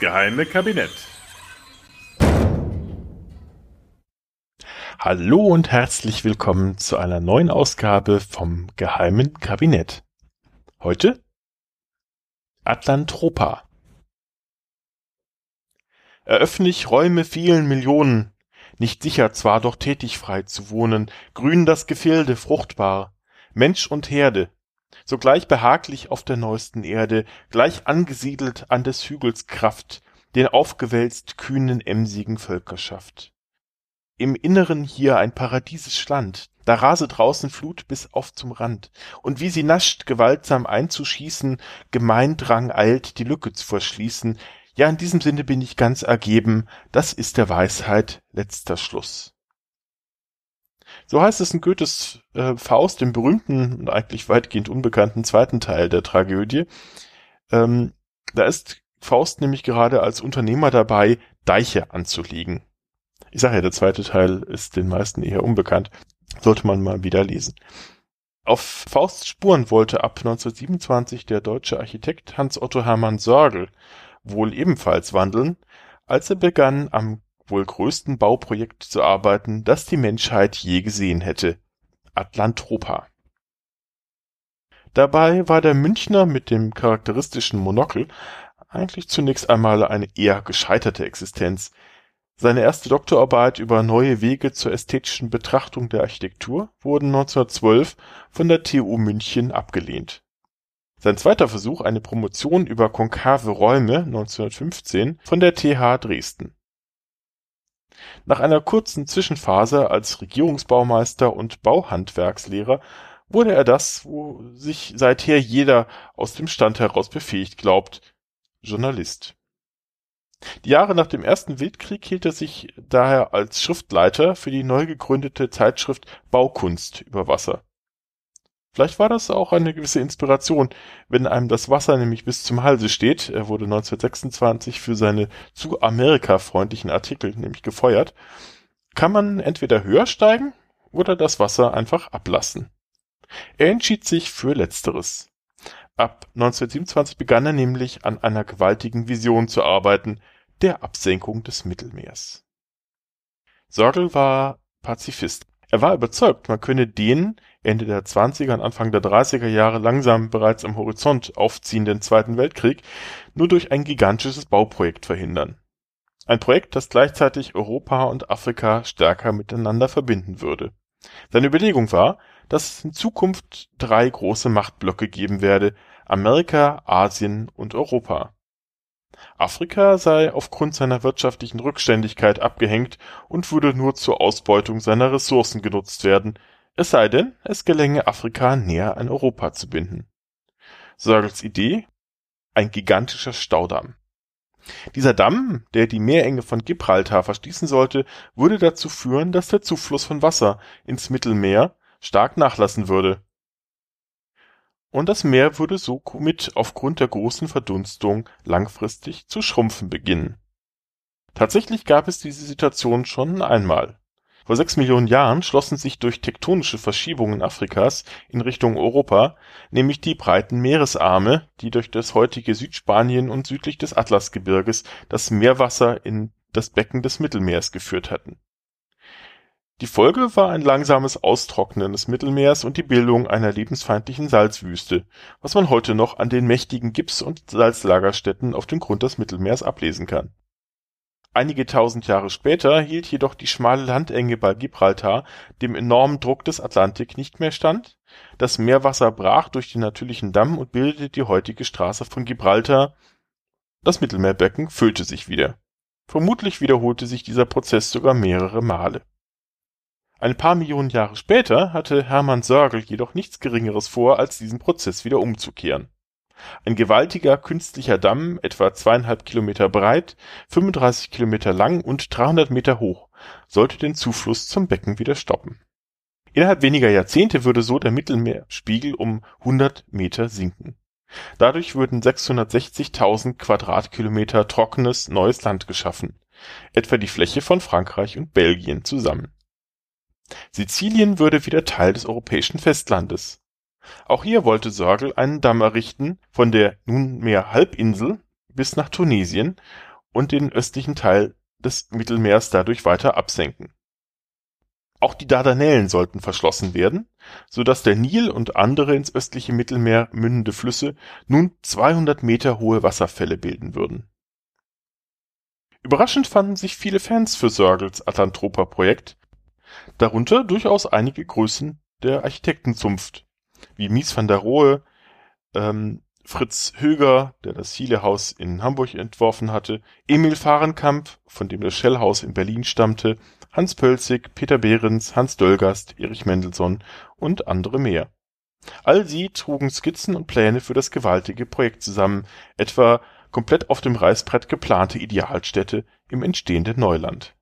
Geheime Kabinett. Hallo und herzlich willkommen zu einer neuen Ausgabe vom geheimen Kabinett. Heute Atlantropa. Eröffne ich Räume vielen Millionen, nicht sicher zwar, doch tätig frei zu wohnen, grün das Gefilde, fruchtbar, Mensch und Herde, sogleich behaglich auf der neuesten Erde, gleich angesiedelt an des Hügels Kraft, den aufgewälzt kühnen emsigen Völkerschaft. Im Inneren hier ein paradiesisch Land, da rase draußen Flut bis auf zum Rand, und wie sie nascht, gewaltsam einzuschießen, Gemeindrang eilt, die Lücke zu verschließen, ja, in diesem Sinne bin ich ganz ergeben, das ist der Weisheit letzter Schluss. So heißt es in Goethes äh, Faust, dem berühmten und eigentlich weitgehend unbekannten zweiten Teil der Tragödie. Ähm, da ist Faust nämlich gerade als Unternehmer dabei, Deiche anzulegen. Ich sage ja, der zweite Teil ist den meisten eher unbekannt. Sollte man mal wieder lesen. Auf Fausts Spuren wollte ab 1927 der deutsche Architekt Hans Otto Hermann Sorgel wohl ebenfalls wandeln, als er begann, am wohl größten Bauprojekt zu arbeiten, das die Menschheit je gesehen hätte, Atlantropa. Dabei war der Münchner mit dem charakteristischen Monokel eigentlich zunächst einmal eine eher gescheiterte Existenz. Seine erste Doktorarbeit über neue Wege zur ästhetischen Betrachtung der Architektur wurden 1912 von der TU München abgelehnt. Sein zweiter Versuch, eine Promotion über konkave Räume 1915 von der TH Dresden. Nach einer kurzen Zwischenphase als Regierungsbaumeister und Bauhandwerkslehrer wurde er das, wo sich seither jeder aus dem Stand heraus befähigt glaubt, Journalist. Die Jahre nach dem Ersten Weltkrieg hielt er sich daher als Schriftleiter für die neu gegründete Zeitschrift Baukunst über Wasser Vielleicht war das auch eine gewisse Inspiration, wenn einem das Wasser nämlich bis zum Halse steht. Er wurde 1926 für seine zu Amerika freundlichen Artikel nämlich gefeuert. Kann man entweder höher steigen oder das Wasser einfach ablassen. Er entschied sich für Letzteres. Ab 1927 begann er nämlich an einer gewaltigen Vision zu arbeiten, der Absenkung des Mittelmeers. Sorgel war Pazifist. Er war überzeugt, man könne den Ende der 20er und Anfang der 30er Jahre langsam bereits am Horizont aufziehenden Zweiten Weltkrieg nur durch ein gigantisches Bauprojekt verhindern. Ein Projekt, das gleichzeitig Europa und Afrika stärker miteinander verbinden würde. Seine Überlegung war, dass es in Zukunft drei große Machtblöcke geben werde, Amerika, Asien und Europa. Afrika sei aufgrund seiner wirtschaftlichen Rückständigkeit abgehängt und würde nur zur Ausbeutung seiner Ressourcen genutzt werden, es sei denn, es gelänge Afrika näher an Europa zu binden. Sorgels Idee? Ein gigantischer Staudamm. Dieser Damm, der die Meerenge von Gibraltar verschließen sollte, würde dazu führen, dass der Zufluss von Wasser ins Mittelmeer stark nachlassen würde und das Meer würde somit aufgrund der großen Verdunstung langfristig zu schrumpfen beginnen. Tatsächlich gab es diese Situation schon einmal. Vor sechs Millionen Jahren schlossen sich durch tektonische Verschiebungen Afrikas in Richtung Europa nämlich die breiten Meeresarme, die durch das heutige Südspanien und südlich des Atlasgebirges das Meerwasser in das Becken des Mittelmeers geführt hatten die Folge war ein langsames Austrocknen des Mittelmeers und die Bildung einer lebensfeindlichen Salzwüste, was man heute noch an den mächtigen Gips und Salzlagerstätten auf dem Grund des Mittelmeers ablesen kann. Einige tausend Jahre später hielt jedoch die schmale Landenge bei Gibraltar dem enormen Druck des Atlantik nicht mehr stand, das Meerwasser brach durch den natürlichen Damm und bildete die heutige Straße von Gibraltar, das Mittelmeerbecken füllte sich wieder. Vermutlich wiederholte sich dieser Prozess sogar mehrere Male ein paar Millionen Jahre später hatte Hermann Sörgel jedoch nichts Geringeres vor, als diesen Prozess wieder umzukehren. Ein gewaltiger künstlicher Damm, etwa zweieinhalb Kilometer breit, 35 Kilometer lang und 300 Meter hoch, sollte den Zufluss zum Becken wieder stoppen. Innerhalb weniger Jahrzehnte würde so der Mittelmeerspiegel um 100 Meter sinken. Dadurch würden 660.000 Quadratkilometer trockenes neues Land geschaffen, etwa die Fläche von Frankreich und Belgien zusammen Sizilien würde wieder Teil des europäischen Festlandes. Auch hier wollte Sorgel einen Damm errichten, von der nunmehr Halbinsel bis nach Tunesien und den östlichen Teil des Mittelmeers dadurch weiter absenken. Auch die Dardanellen sollten verschlossen werden, so dass der Nil und andere ins östliche Mittelmeer mündende Flüsse nun 200 Meter hohe Wasserfälle bilden würden. Überraschend fanden sich viele Fans für Sörgels Atlantropa-Projekt, darunter durchaus einige Größen der Architektenzunft, wie Mies van der Rohe, ähm, Fritz Höger, der das Hiele-Haus in Hamburg entworfen hatte, Emil Fahrenkamp, von dem das Schellhaus in Berlin stammte, Hans Pölzig, Peter Behrens, Hans Döllgast, Erich Mendelssohn und andere mehr. All sie trugen Skizzen und Pläne für das gewaltige Projekt zusammen, etwa komplett auf dem Reißbrett geplante Idealstädte im entstehenden Neuland.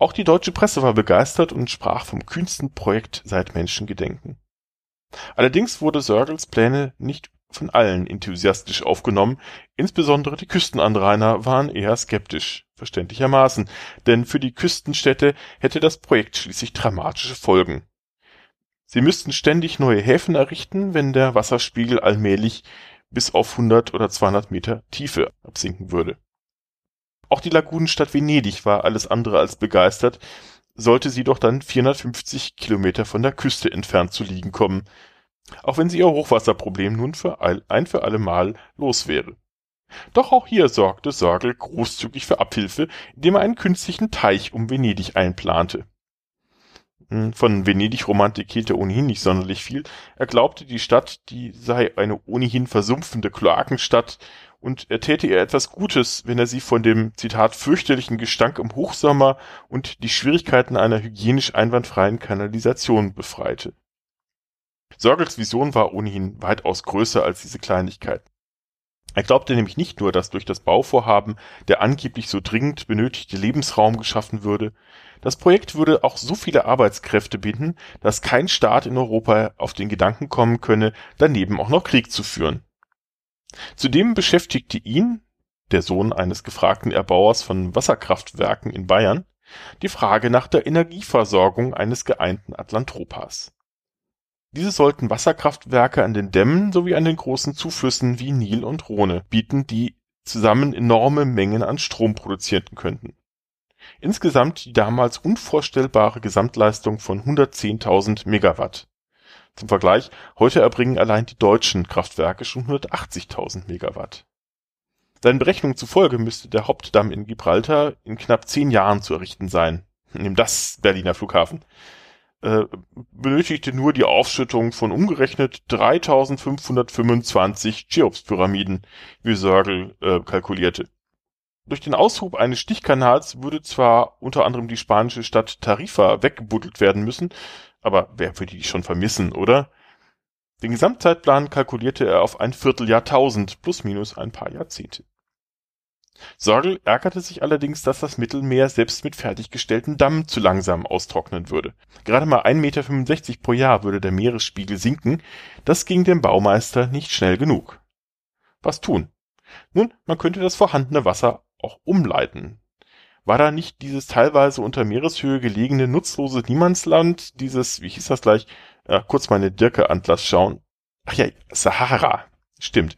Auch die deutsche Presse war begeistert und sprach vom kühnsten Projekt seit Menschengedenken. Allerdings wurde Sörgels Pläne nicht von allen enthusiastisch aufgenommen, insbesondere die Küstenanrainer waren eher skeptisch, verständlichermaßen, denn für die Küstenstädte hätte das Projekt schließlich dramatische Folgen. Sie müssten ständig neue Häfen errichten, wenn der Wasserspiegel allmählich bis auf 100 oder 200 Meter Tiefe absinken würde. Auch die Lagunenstadt Venedig war alles andere als begeistert, sollte sie doch dann 450 Kilometer von der Küste entfernt zu liegen kommen, auch wenn sie ihr Hochwasserproblem nun für ein, ein für alle Mal los wäre. Doch auch hier sorgte Sorgel großzügig für Abhilfe, indem er einen künstlichen Teich um Venedig einplante. Hm, von Venedig-Romantik hielt er ohnehin nicht sonderlich viel. Er glaubte, die Stadt, die sei eine ohnehin versumpfende Kloakenstadt und er täte ihr etwas Gutes, wenn er sie von dem, Zitat, fürchterlichen Gestank im Hochsommer und die Schwierigkeiten einer hygienisch einwandfreien Kanalisation befreite. Sörgels Vision war ohnehin weitaus größer als diese Kleinigkeit. Er glaubte nämlich nicht nur, dass durch das Bauvorhaben der angeblich so dringend benötigte Lebensraum geschaffen würde, das Projekt würde auch so viele Arbeitskräfte binden, dass kein Staat in Europa auf den Gedanken kommen könne, daneben auch noch Krieg zu führen. Zudem beschäftigte ihn, der Sohn eines gefragten Erbauers von Wasserkraftwerken in Bayern, die Frage nach der Energieversorgung eines geeinten Atlantropas. Diese sollten Wasserkraftwerke an den Dämmen sowie an den großen Zuflüssen wie Nil und Rhone bieten, die zusammen enorme Mengen an Strom produzieren könnten. Insgesamt die damals unvorstellbare Gesamtleistung von 110.000 Megawatt. Zum Vergleich, heute erbringen allein die deutschen Kraftwerke schon 180.000 Megawatt. Seinen Berechnungen zufolge müsste der Hauptdamm in Gibraltar in knapp zehn Jahren zu errichten sein. Nimm das, Berliner Flughafen äh, benötigte nur die Aufschüttung von umgerechnet 3525 Cheops-Pyramiden, wie Sörgel äh, kalkulierte. Durch den Aushub eines Stichkanals würde zwar unter anderem die spanische Stadt Tarifa weggebuddelt werden müssen, aber wer würde die schon vermissen, oder? Den Gesamtzeitplan kalkulierte er auf ein Vierteljahrtausend plus minus ein paar Jahrzehnte. Sorgel ärgerte sich allerdings, dass das Mittelmeer selbst mit fertiggestellten Dammen zu langsam austrocknen würde. Gerade mal 1,65 Meter pro Jahr würde der Meeresspiegel sinken, das ging dem Baumeister nicht schnell genug. Was tun? Nun, man könnte das vorhandene Wasser auch umleiten. War da nicht dieses teilweise unter Meereshöhe gelegene nutzlose Niemandsland, dieses, wie hieß das gleich, äh, kurz meine Dirke-Antlass schauen. Ach ja, Sahara. Stimmt.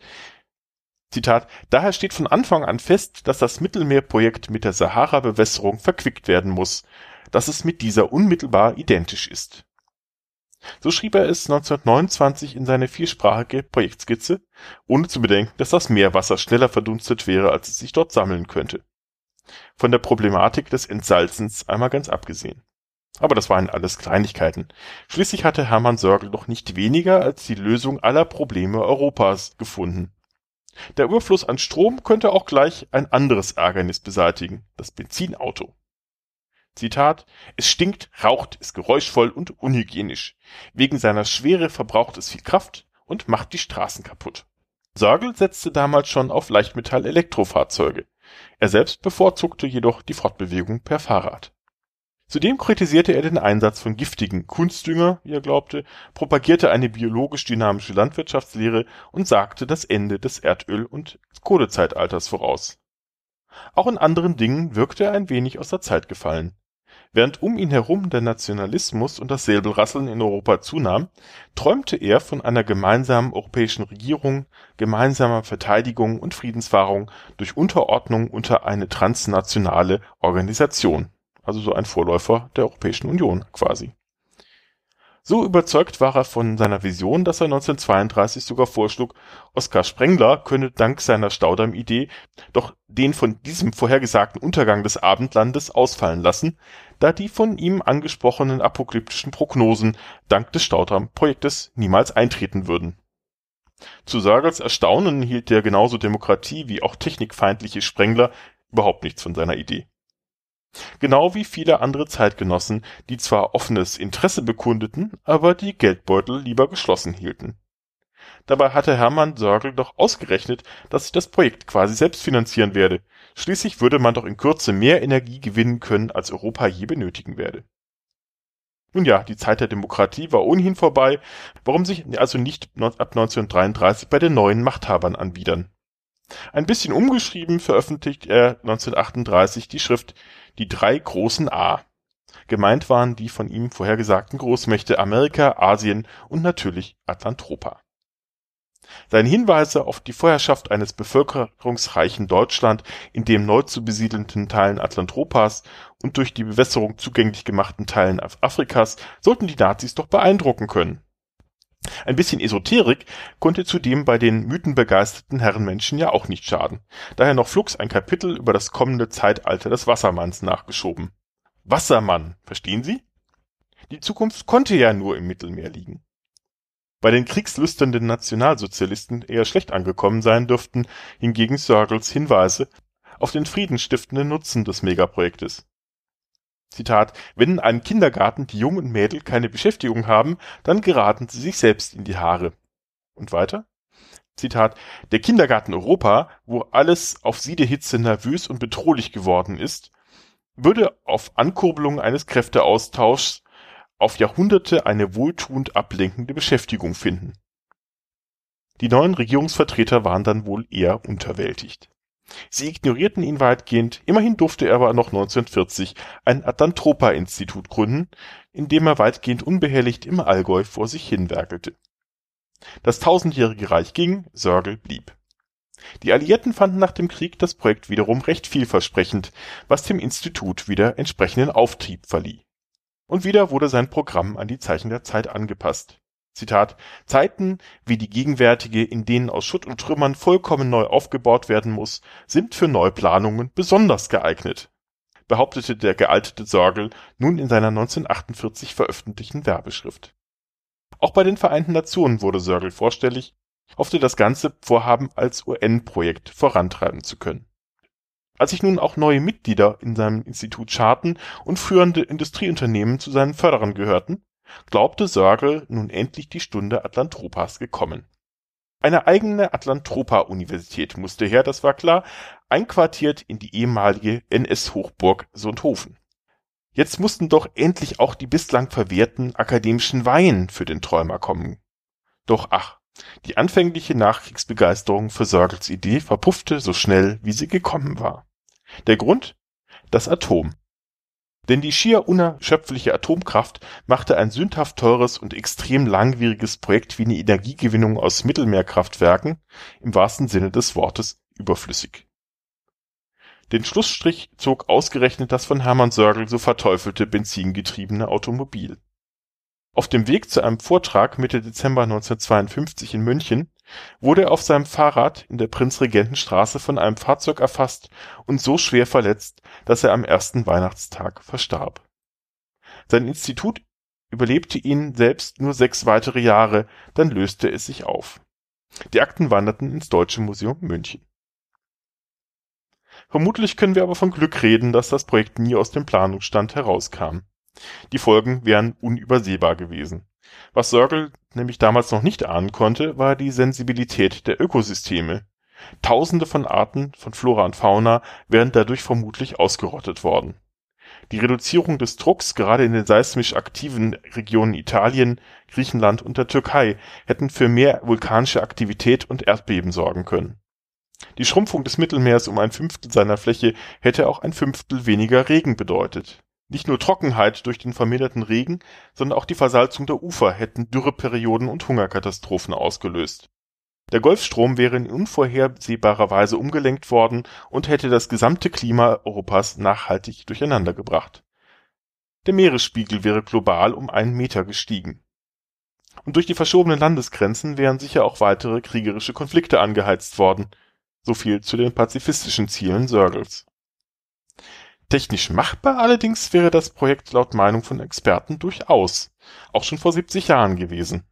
Zitat, daher steht von Anfang an fest, dass das Mittelmeerprojekt mit der Sahara-Bewässerung verquickt werden muss, dass es mit dieser unmittelbar identisch ist. So schrieb er es 1929 in seine viersprachige Projektskizze, ohne zu bedenken, dass das Meerwasser schneller verdunstet wäre, als es sich dort sammeln könnte. Von der Problematik des Entsalzens einmal ganz abgesehen. Aber das waren alles Kleinigkeiten. Schließlich hatte Hermann Sörgel doch nicht weniger als die Lösung aller Probleme Europas gefunden. Der Überfluss an Strom könnte auch gleich ein anderes Ärgernis beseitigen, das Benzinauto. Zitat, es stinkt, raucht, ist geräuschvoll und unhygienisch. Wegen seiner Schwere verbraucht es viel Kraft und macht die Straßen kaputt. Sorgel setzte damals schon auf Leichtmetall-Elektrofahrzeuge. Er selbst bevorzugte jedoch die Fortbewegung per Fahrrad. Zudem kritisierte er den Einsatz von giftigen Kunstdünger, wie er glaubte, propagierte eine biologisch-dynamische Landwirtschaftslehre und sagte das Ende des Erdöl- und Kohlezeitalters voraus. Auch in anderen Dingen wirkte er ein wenig aus der Zeit gefallen. Während um ihn herum der Nationalismus und das Säbelrasseln in Europa zunahm, träumte er von einer gemeinsamen europäischen Regierung, gemeinsamer Verteidigung und Friedenswahrung durch Unterordnung unter eine transnationale Organisation, also so ein Vorläufer der Europäischen Union quasi so überzeugt war er von seiner Vision, dass er 1932 sogar vorschlug, Oskar Sprengler könne dank seiner Staudamm-Idee doch den von diesem vorhergesagten Untergang des Abendlandes ausfallen lassen, da die von ihm angesprochenen apokalyptischen Prognosen dank des Staudamm-Projektes niemals eintreten würden. Zu Sargels Erstaunen hielt der genauso demokratie- wie auch technikfeindliche Sprengler überhaupt nichts von seiner Idee Genau wie viele andere Zeitgenossen, die zwar offenes Interesse bekundeten, aber die Geldbeutel lieber geschlossen hielten. Dabei hatte Hermann Sörgel doch ausgerechnet, dass sich das Projekt quasi selbst finanzieren werde. Schließlich würde man doch in Kürze mehr Energie gewinnen können, als Europa je benötigen werde. Nun ja, die Zeit der Demokratie war ohnehin vorbei, warum sich also nicht ab 1933 bei den neuen Machthabern anbiedern. Ein bisschen umgeschrieben veröffentlicht er 1938 die Schrift Die drei großen A. Gemeint waren die von ihm vorhergesagten Großmächte Amerika, Asien und natürlich Atlantropa. Seine Hinweise auf die Vorherrschaft eines bevölkerungsreichen Deutschland in dem neu zu besiedelnden Teilen Atlantropas und durch die Bewässerung zugänglich gemachten Teilen Afrikas sollten die Nazis doch beeindrucken können. Ein bisschen Esoterik konnte zudem bei den mythenbegeisterten Herrenmenschen ja auch nicht schaden. Daher noch flugs ein Kapitel über das kommende Zeitalter des Wassermanns nachgeschoben. Wassermann, verstehen Sie? Die Zukunft konnte ja nur im Mittelmeer liegen. Bei den kriegslüsternden Nationalsozialisten eher schlecht angekommen sein dürften hingegen Sörgels Hinweise auf den friedenstiftenden Nutzen des Megaprojektes. Zitat, wenn in einem Kindergarten die Jungen und Mädel keine Beschäftigung haben, dann geraten sie sich selbst in die Haare. Und weiter? Zitat, der Kindergarten Europa, wo alles auf Siedehitze nervös und bedrohlich geworden ist, würde auf Ankurbelung eines Kräfteaustauschs auf Jahrhunderte eine wohltuend ablenkende Beschäftigung finden. Die neuen Regierungsvertreter waren dann wohl eher unterwältigt. Sie ignorierten ihn weitgehend, immerhin durfte er aber noch 1940 ein Atlantropa-Institut gründen, in dem er weitgehend unbehelligt im Allgäu vor sich hin werkelte. Das tausendjährige Reich ging, Sörgel blieb. Die Alliierten fanden nach dem Krieg das Projekt wiederum recht vielversprechend, was dem Institut wieder entsprechenden Auftrieb verlieh. Und wieder wurde sein Programm an die Zeichen der Zeit angepasst Zitat, Zeiten wie die gegenwärtige, in denen aus Schutt und Trümmern vollkommen neu aufgebaut werden muss, sind für Neuplanungen besonders geeignet, behauptete der gealtete Sorgel nun in seiner 1948 veröffentlichten Werbeschrift. Auch bei den Vereinten Nationen wurde Sörgel vorstellig, hoffte das ganze Vorhaben als UN-Projekt vorantreiben zu können. Als sich nun auch neue Mitglieder in seinem Institut scharten und führende Industrieunternehmen zu seinen Förderern gehörten, glaubte Sörgel nun endlich die Stunde Atlantropas gekommen. Eine eigene Atlantropa-Universität musste her, das war klar, einquartiert in die ehemalige NS-Hochburg Sonthofen. Jetzt mussten doch endlich auch die bislang verwehrten akademischen Weihen für den Träumer kommen. Doch ach, die anfängliche Nachkriegsbegeisterung für Sörgels Idee verpuffte so schnell, wie sie gekommen war. Der Grund? Das Atom. Denn die schier unerschöpfliche Atomkraft machte ein sündhaft teures und extrem langwieriges Projekt wie eine Energiegewinnung aus Mittelmeerkraftwerken im wahrsten Sinne des Wortes überflüssig. Den Schlussstrich zog ausgerechnet das von Hermann Sörgel so verteufelte benzingetriebene Automobil auf dem Weg zu einem Vortrag Mitte Dezember 1952 in München wurde er auf seinem Fahrrad in der Prinzregentenstraße von einem Fahrzeug erfasst und so schwer verletzt, dass er am ersten Weihnachtstag verstarb. Sein Institut überlebte ihn selbst nur sechs weitere Jahre, dann löste es sich auf. Die Akten wanderten ins Deutsche Museum München. Vermutlich können wir aber von Glück reden, dass das Projekt nie aus dem Planungsstand herauskam die Folgen wären unübersehbar gewesen. Was Sörgel nämlich damals noch nicht ahnen konnte, war die Sensibilität der Ökosysteme. Tausende von Arten von Flora und Fauna wären dadurch vermutlich ausgerottet worden. Die Reduzierung des Drucks gerade in den seismisch aktiven Regionen Italien, Griechenland und der Türkei hätten für mehr vulkanische Aktivität und Erdbeben sorgen können. Die Schrumpfung des Mittelmeers um ein Fünftel seiner Fläche hätte auch ein Fünftel weniger Regen bedeutet Nicht nur Trockenheit durch den verminderten Regen, sondern auch die Versalzung der Ufer hätten Dürreperioden und Hungerkatastrophen ausgelöst. Der Golfstrom wäre in unvorhersehbarer Weise umgelenkt worden und hätte das gesamte Klima Europas nachhaltig durcheinandergebracht. Der Meeresspiegel wäre global um einen Meter gestiegen. Und durch die verschobenen Landesgrenzen wären sicher auch weitere kriegerische Konflikte angeheizt worden. So viel zu den pazifistischen Zielen Sörgels. Technisch machbar allerdings wäre das Projekt laut Meinung von Experten durchaus, auch schon vor 70 Jahren gewesen.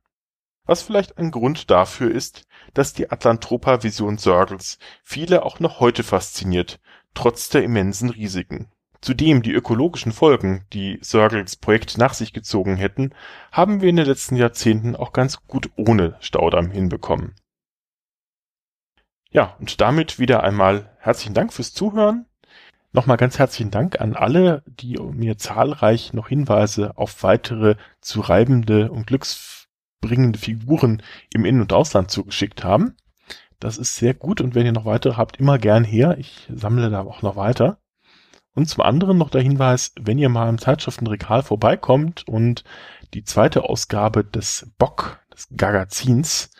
Was vielleicht ein Grund dafür ist, dass die Atlantropa-Vision Sörgels viele auch noch heute fasziniert, trotz der immensen Risiken. Zudem die ökologischen Folgen, die Sörgels Projekt nach sich gezogen hätten, haben wir in den letzten Jahrzehnten auch ganz gut ohne Staudamm hinbekommen. Ja, und damit wieder einmal herzlichen Dank fürs Zuhören. Nochmal ganz herzlichen Dank an alle, die mir zahlreich noch Hinweise auf weitere zu reibende und glücksbringende Figuren im In- und Ausland zugeschickt haben. Das ist sehr gut und wenn ihr noch weitere habt, immer gern her. Ich sammle da auch noch weiter. Und zum anderen noch der Hinweis, wenn ihr mal im Zeitschriftenregal vorbeikommt und die zweite Ausgabe des Bock, des Gagazins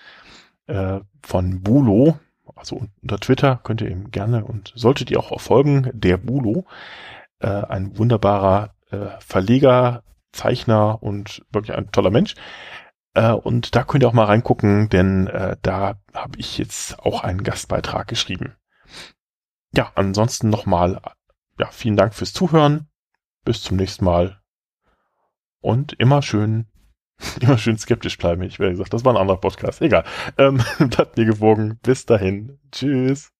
äh, von Bulo, also unter Twitter könnt ihr ihm gerne und solltet ihr auch folgen, der Bulo, äh, ein wunderbarer äh, Verleger, Zeichner und wirklich ein toller Mensch. Äh, und da könnt ihr auch mal reingucken, denn äh, da habe ich jetzt auch einen Gastbeitrag geschrieben. Ja, ansonsten nochmal ja, vielen Dank fürs Zuhören. Bis zum nächsten Mal. Und immer schön, immer schön skeptisch bleiben. Ich werde gesagt, das war ein anderer Podcast. Egal. Ähm, bleibt mir gewogen. Bis dahin. Tschüss.